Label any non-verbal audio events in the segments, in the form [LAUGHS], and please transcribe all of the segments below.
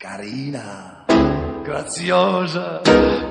Carina, graziosa,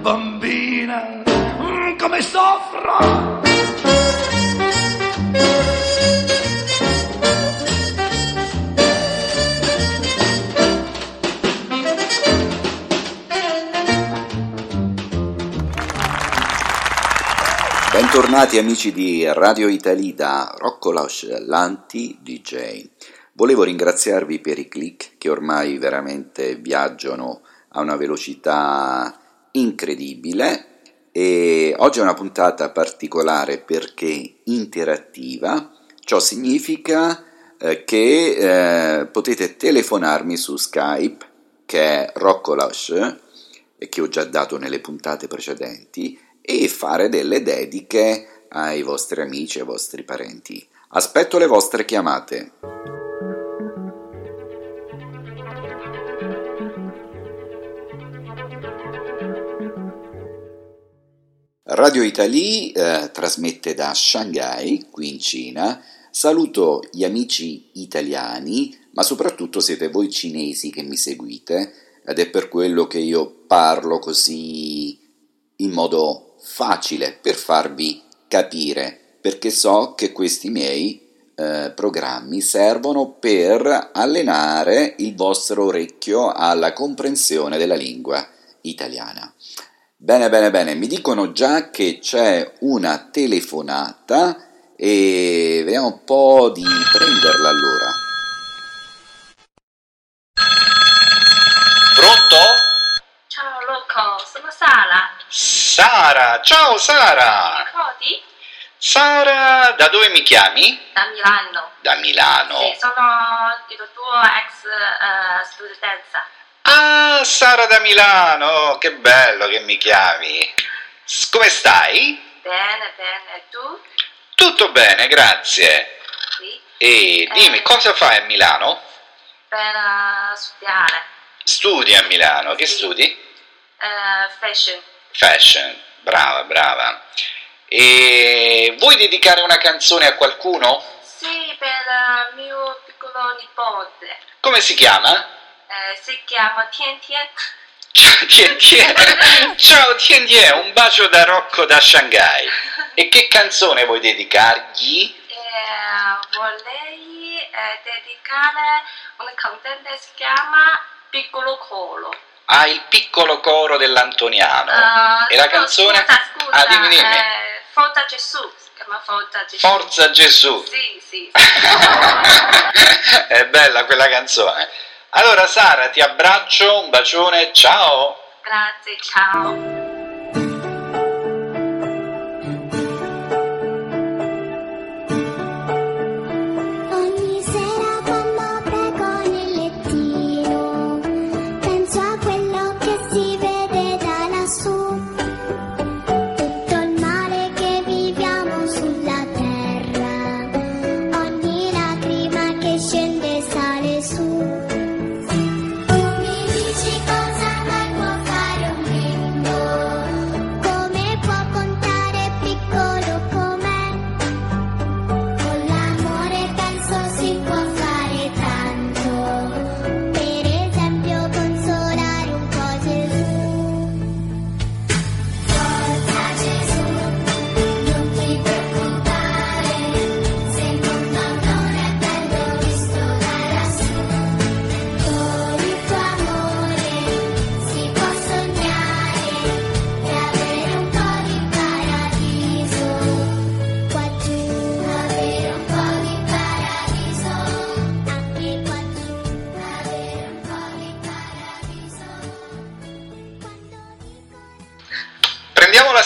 bambina, mm, come soffro! Bentornati amici di Radio Italy da Rocco Lausch, l'anti DJ. Volevo ringraziarvi per i click che ormai veramente viaggiano a una velocità incredibile e oggi è una puntata particolare perché interattiva, ciò significa eh, che eh, potete telefonarmi su Skype che è Rocco Lausch e che ho già dato nelle puntate precedenti e fare delle dediche ai vostri amici e ai vostri parenti. Aspetto le vostre chiamate. Radio Italy eh, trasmette da Shanghai, qui in Cina. Saluto gli amici italiani, ma soprattutto siete voi cinesi che mi seguite ed è per quello che io parlo così in modo facile per farvi capire, perché so che questi miei eh, programmi servono per allenare il vostro orecchio alla comprensione della lingua italiana. Bene, bene, bene, mi dicono già che c'è una telefonata e vediamo un po' di prenderla allora. Pronto? Ciao Loco, sono Sara. Sara, ciao Sara! Ricordi? Sara, da dove mi chiami? Da Milano. Da Milano. Sì, sono il tuo ex eh, studentessa. Ah, Sara da Milano, che bello che mi chiami. Come stai? Bene, bene. Tu? Tutto bene, grazie. Sì. E dimmi, Eh. cosa fai a Milano? Per eh, studiare. Studi a Milano, che Sì. studi? Eh, fashion. Fashion, brava, brava. E vuoi dedicare una canzone a qualcuno? Sì, per il mio piccolo nipote. Come si chiama? Eh, si chiama Tian Tian. Ciao Tien Tien, ciao Tien Tien, un bacio da Rocco da Shanghai. E che canzone vuoi dedicargli? Eh, vorrei eh, dedicare una cantante si chiama Piccolo Colo. Ah, il piccolo coro dell'Antoniano. Ah, e la canzone? Scusa, scusa. Ah, dimmi, dimmi. eh, Forza Gesù. Si chiama Forza Gesù. Forza Gesù. Sì, sì. [LAUGHS] È bella quella canzone. Allora Sara, ti abbraccio, un bacione, ciao. Grazie, ciao.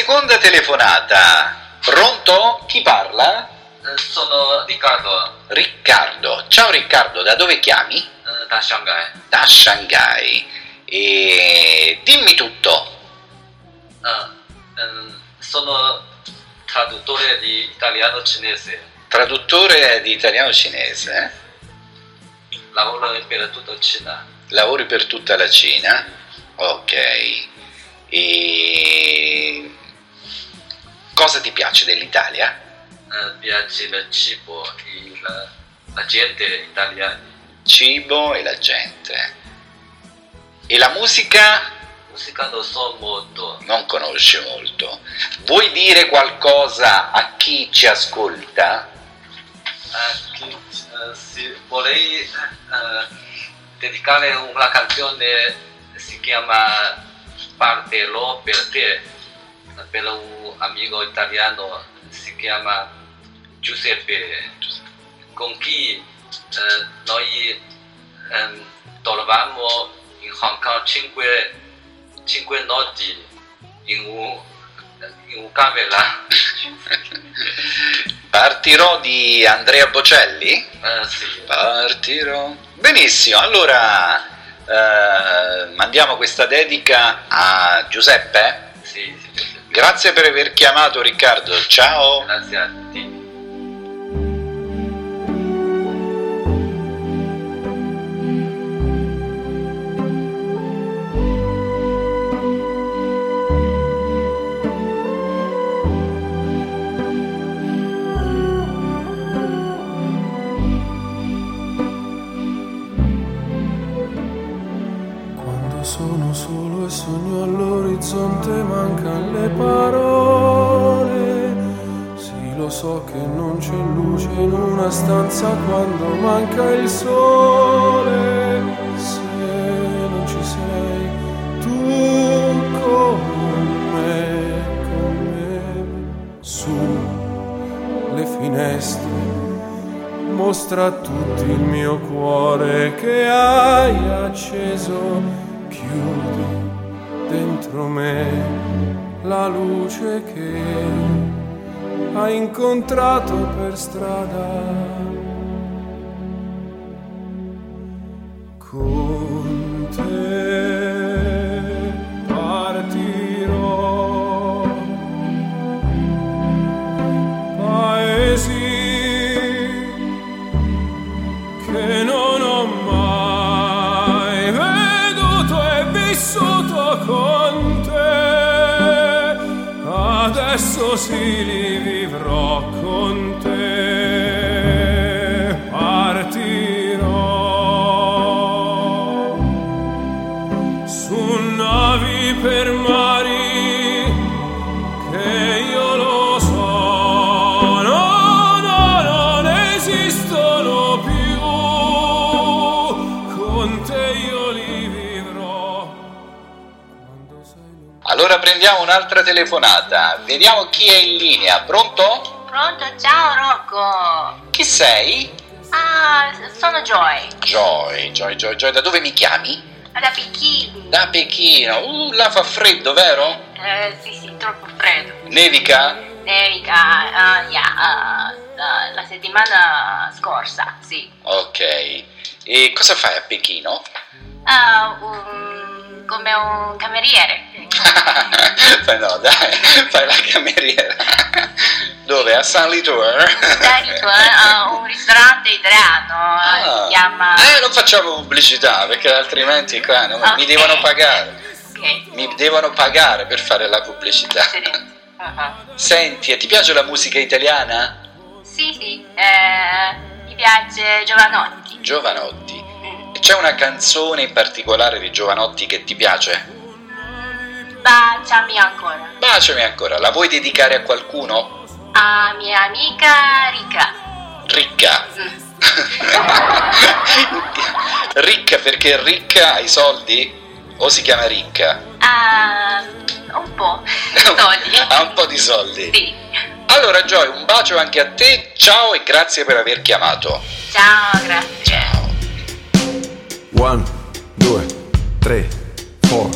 Seconda telefonata. Pronto? Chi parla? Eh, Sono Riccardo Riccardo. Ciao Riccardo, da dove chiami? eh, da Shanghai. Da Shanghai. E dimmi tutto. Ah, ehm, sono traduttore di italiano cinese. Traduttore di italiano cinese. Lavoro per tutta Cina. Lavori per tutta la Cina? Ok. E cosa ti piace dell'Italia? Eh, piace il cibo, il- la gente italiana. Cibo e la gente. E la musica Musica non so molto. non conosci molto. Vuoi dire qualcosa a chi ci ascolta? Ah, chi- eh, sì, vorrei eh, dedicare una canzone, si chiama Parterò per te, per un amico italiano, si chiama Giuseppe, con chi eh, noi ehm, dormivamo in Hong Kong cinque, cinque notti in un, in un camera. [LAUGHS] Partirò di Andrea Bocelli? Eh, sì. Partirò. Benissimo, allora eh, mandiamo questa dedica a Giuseppe. Sì, sì. Grazie per aver chiamato Riccardo, ciao. Grazie a te. Quando sono solo sogno all'orizzonte mancano le parole. Sì, lo so che non c'è luce in una stanza quando manca il sole. Se non ci sei tu con me, su le finestre mostra a tutti il mio cuore che hai acceso, chiudi dentro me la luce che hai incontrato per strada. Adesso sì li vivrò con te. Partirò su navi per prendiamo un'altra telefonata, vediamo chi è in linea. Pronto? Pronto? Ciao Rocco! Chi sei? Ah, sono Joy, Joy, Joy, Joy, Joy. Da dove mi chiami? da Pechino. Da Pechino. Uh, là fa freddo, vero? Eh, sì, sì, troppo freddo. Nevica? Nevica, ah, yeah, ah, ah, la settimana scorsa, sì. Ok. E cosa fai a Pechino? Ah, un- come un cameriere. [LAUGHS] Fai no, dai, fai la cameriera. Dove? A San Litour? Dai, a un ristorante italiano, Ah. si chiama... Eh, non facciamo pubblicità perché altrimenti qua no, mi Ok. devono pagare. Ok, Mi devono pagare per fare la pubblicità. sì. Ah, Senti, e ti piace la musica italiana? Sì, sì, eh, mi piace Giovanotti. Giovanotti. C'è una canzone in particolare di Giovanotti che ti piace? Baciami ancora. Baciami ancora, la vuoi dedicare a qualcuno? A mia amica Rika. Ricca. Mm. [LAUGHS] ricca perché ricca hai soldi? O si chiama ricca? Ah, un po'. [LAUGHS] Soldi. ha un po' di soldi. Sì. Allora Joy, un bacio anche a te, ciao e grazie per aver chiamato. Ciao, grazie. One, due, tre, four.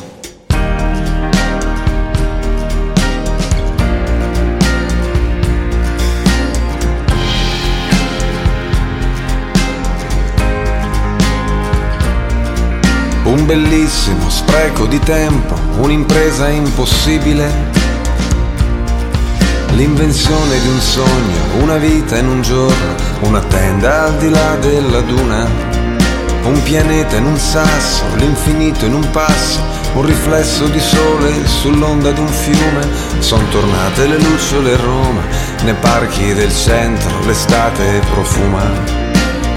Un bellissimo spreco di tempo, un'impresa impossibile. L'invenzione di un sogno, una vita in un giorno, una tenda al di là della duna. Un pianeta in un sasso, l'infinito in un passo, un riflesso di sole sull'onda di un fiume. Son tornate le lucciole a Roma, nei parchi del centro l'estate profuma.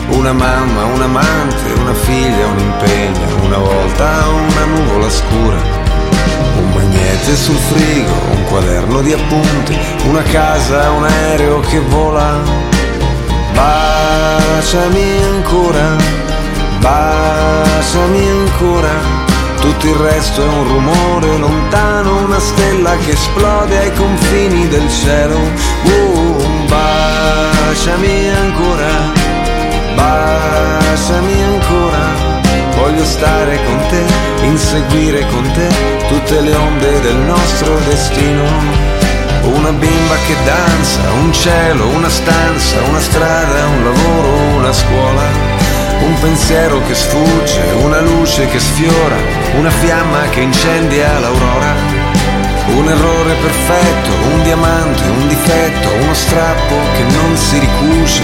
Una mamma, un amante, una figlia, un impegno, una volta un tavola scura. Un magnete sul frigo, un quaderno di appunti, una casa, un aereo che vola. Baciami ancora, baciami ancora. Tutto il resto è un rumore lontano, una stella che esplode ai confini del cielo. Uh, baciami ancora, baciami ancora. Voglio stare con te, inseguire con te tutte le onde del nostro destino. Una bimba che danza, un cielo, una stanza, una strada, un lavoro, una scuola. Un pensiero che sfugge, una luce che sfiora, una fiamma che incendia l'aurora. Un errore perfetto, un diamante, un difetto, uno strappo che non si ricuce.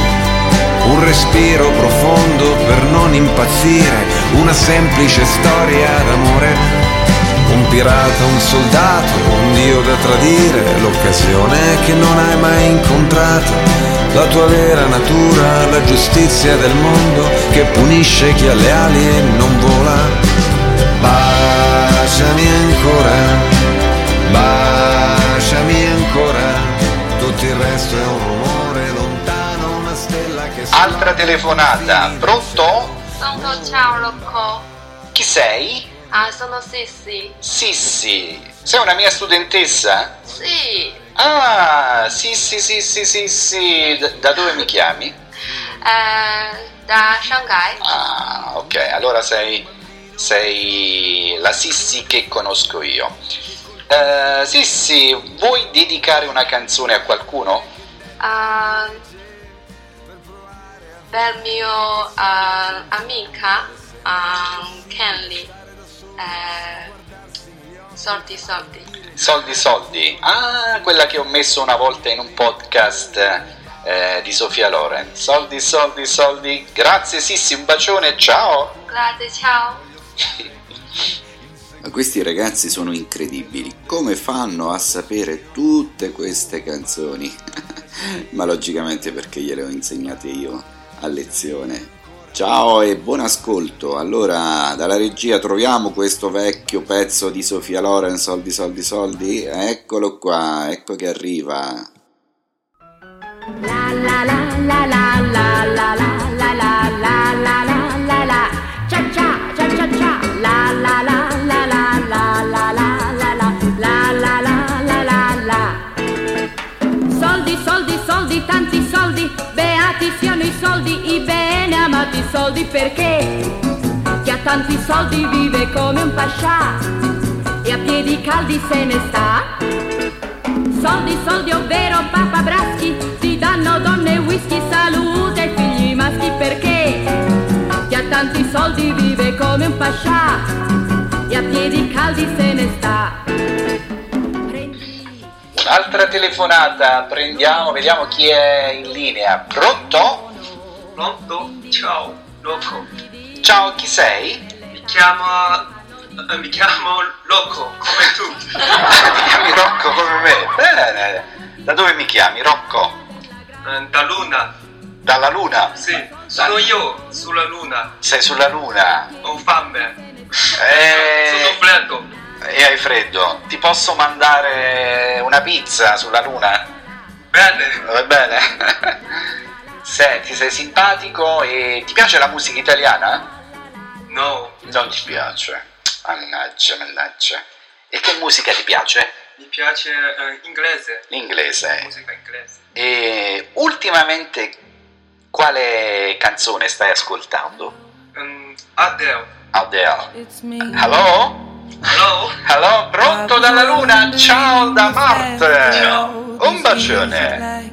Un respiro profondo per non impazzire, una semplice storia d'amore. Un pirata, un soldato, un dio da tradire, l'occasione che non hai mai incontrato, la tua vera natura, la giustizia del mondo che punisce chi ha le ali e non vola. Baciami ancora, baciami ancora, tutto il resto è un rumore lontano, una stella che Altra telefonata, pronto? Pronto, ciao Rocco. Chi sei? Ah, sono Sissi. Sissi, sei una mia studentessa? Sì, Ah, sì, sì, sì, sì, sì, sì. Da, dove mi chiami? eh, da Shanghai. Ah, ok, allora sei, sei la Sissi che conosco io. Eh, Sissi, vuoi dedicare una canzone a qualcuno? Ah, per mio ah, amica ah, Kenley. Eh, soldi, soldi. Soldi, soldi. Ah, quella che ho messo una volta in un podcast eh, di Sofia Loren. Soldi, soldi, soldi. Grazie Sissi, un bacione, ciao. Grazie, ciao. Ma questi ragazzi sono incredibili. Come fanno a sapere tutte queste canzoni? [LAUGHS] Ma logicamente perché gliele ho insegnate io a lezione. Ciao e buon ascolto. Allora, dalla regia troviamo questo vecchio pezzo di Sofia Loren, soldi, soldi, soldi. Eccolo qua, ecco che arriva. La la la la la la la la Soldi, soldi, soldi, tanti soldi, beati siano i soldi, i beati amati soldi Perché chi ha tanti soldi vive come un pascià E a piedi caldi se ne sta Soldi, soldi, ovvero papabraschi, si danno donne, whisky, salute ai figli maschi perché chi ha tanti soldi vive come un pascià e a piedi caldi se ne sta. Un'altra telefonata, prendiamo, vediamo chi è in linea. Pronto? Pronto? Ciao, Rocco. Ciao, chi sei? Mi chiamo... eh, mi chiamo Rocco, come tu. [LAUGHS] Mi chiami Rocco come me? Bene. Da dove mi chiami, Rocco? Eh, Da Luna. Dalla Luna? Sì, sono io sulla Luna. Sei sulla Luna? Ho fame. Eh, Sono freddo. e hai freddo? Ti posso mandare una pizza sulla Luna? Bene. Va bene? [LAUGHS] Senti, sei simpatico e ti piace la musica italiana? No, Non ti piace. Mannaggia, mannaggia. E che musica ti piace? mi piace eh, inglese. L'inglese. Musica inglese. E ultimamente quale canzone stai ascoltando? Um, Adele. Adele. It's me. Hello? Hello? Hello? Pronto dalla Luna? Ciao da Marte! Ciao. Un bacione!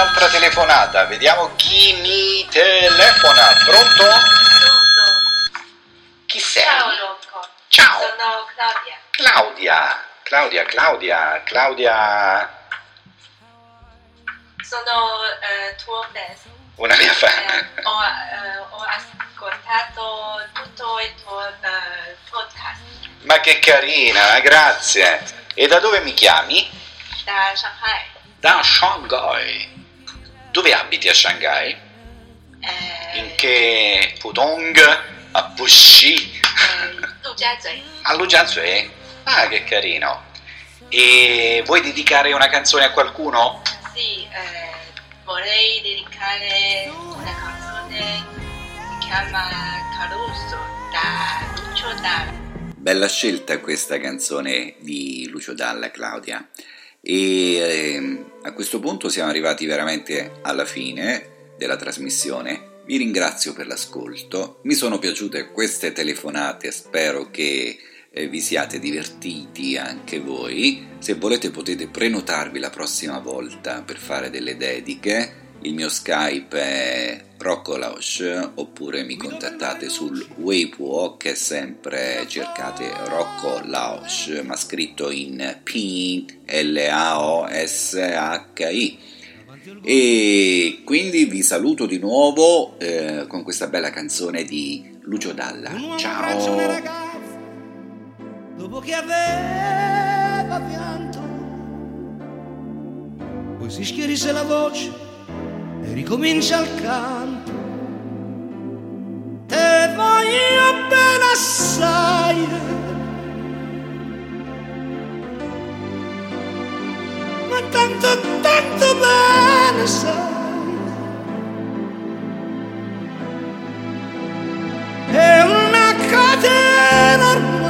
un'altra telefonata, vediamo chi mi telefona. Pronto? Chi sei? Ciao Rocco. Ciao. Sono Claudia. Claudia. Claudia, Claudia, Claudia, Sono eh, tuo fan. una mia Eh, fan. ho, eh, ho ascoltato tutto il tuo eh, podcast Ma che carina, grazie. E da dove mi chiami? da Shanghai. Da Shanghai. Dove abiti a Shanghai? Eh... In che Pudong? A Puxi? Eh, [LAUGHS] a Lujiazui? Ah, che carino! E vuoi dedicare una canzone a qualcuno? Sì, eh, vorrei dedicare una canzone che si chiama Caruso da Lucio Dalla. Bella scelta questa canzone di Lucio Dalla, Claudia. E ehm, a questo punto siamo arrivati veramente alla fine della trasmissione. Vi ringrazio per l'ascolto, mi sono piaciute queste telefonate, spero che eh, vi siate divertiti anche voi. Se volete potete prenotarvi la prossima volta per fare delle dediche. Il mio Skype è Rocco Laosh oppure mi contattate sul Weibo che sempre cercate Rocco Laosh ma scritto in P L A O S H I e quindi vi saluto di nuovo eh, con questa bella canzone di Lucio Dalla. Ciao! ragazza dopo che aveva pianto poi si schierisse la voce e ricomincia il canto. Te voglio bene assai. Ma tanto tanto bene sai. È una catena ormai.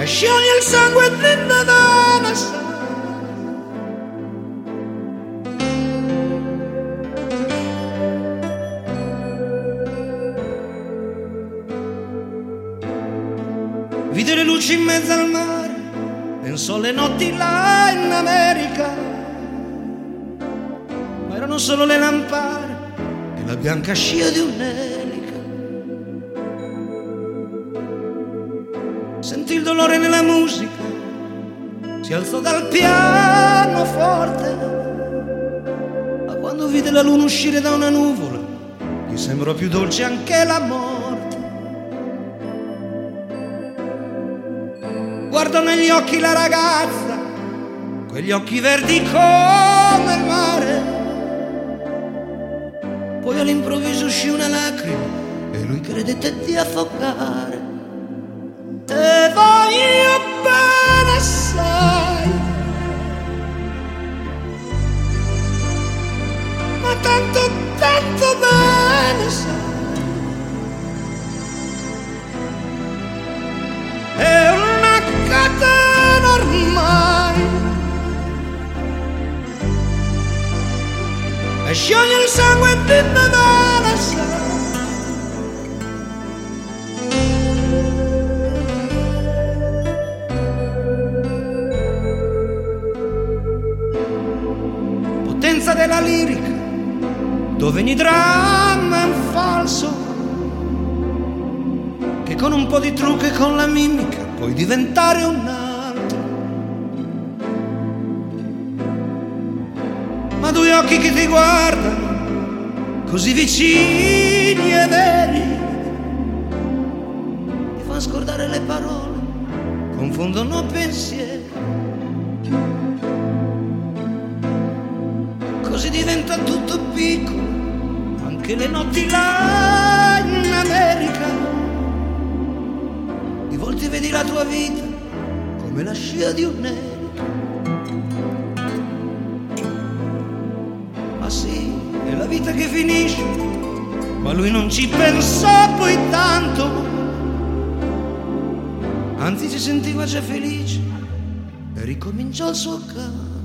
E scioglie il sangue dentro erano solo le lampare e la bianca scia di un'elica. Sentì il dolore nella musica, si alzò dal pianoforte, ma quando vide la luna uscire da una nuvola, gli sembrò più dolce anche la morte. Guardò negli occhi la ragazza, quegli occhi verdi come il mare. Poi all'improvviso uscì una lacrima e lui credette di affogare. Te voglio bene assai, di trucco e con la mimica puoi diventare un altro. Ma due occhi che ti guardano, così vicini e veri, ti fanno scordare le parole, confondono pensieri. Così diventa tutto piccolo, anche le notti là in America. Volte vedi la tua vita come la scia di un nero. Ma sì, è la vita che finisce, ma lui non ci pensò poi tanto. Anzi si sentiva già felice e ricominciò il suo canto.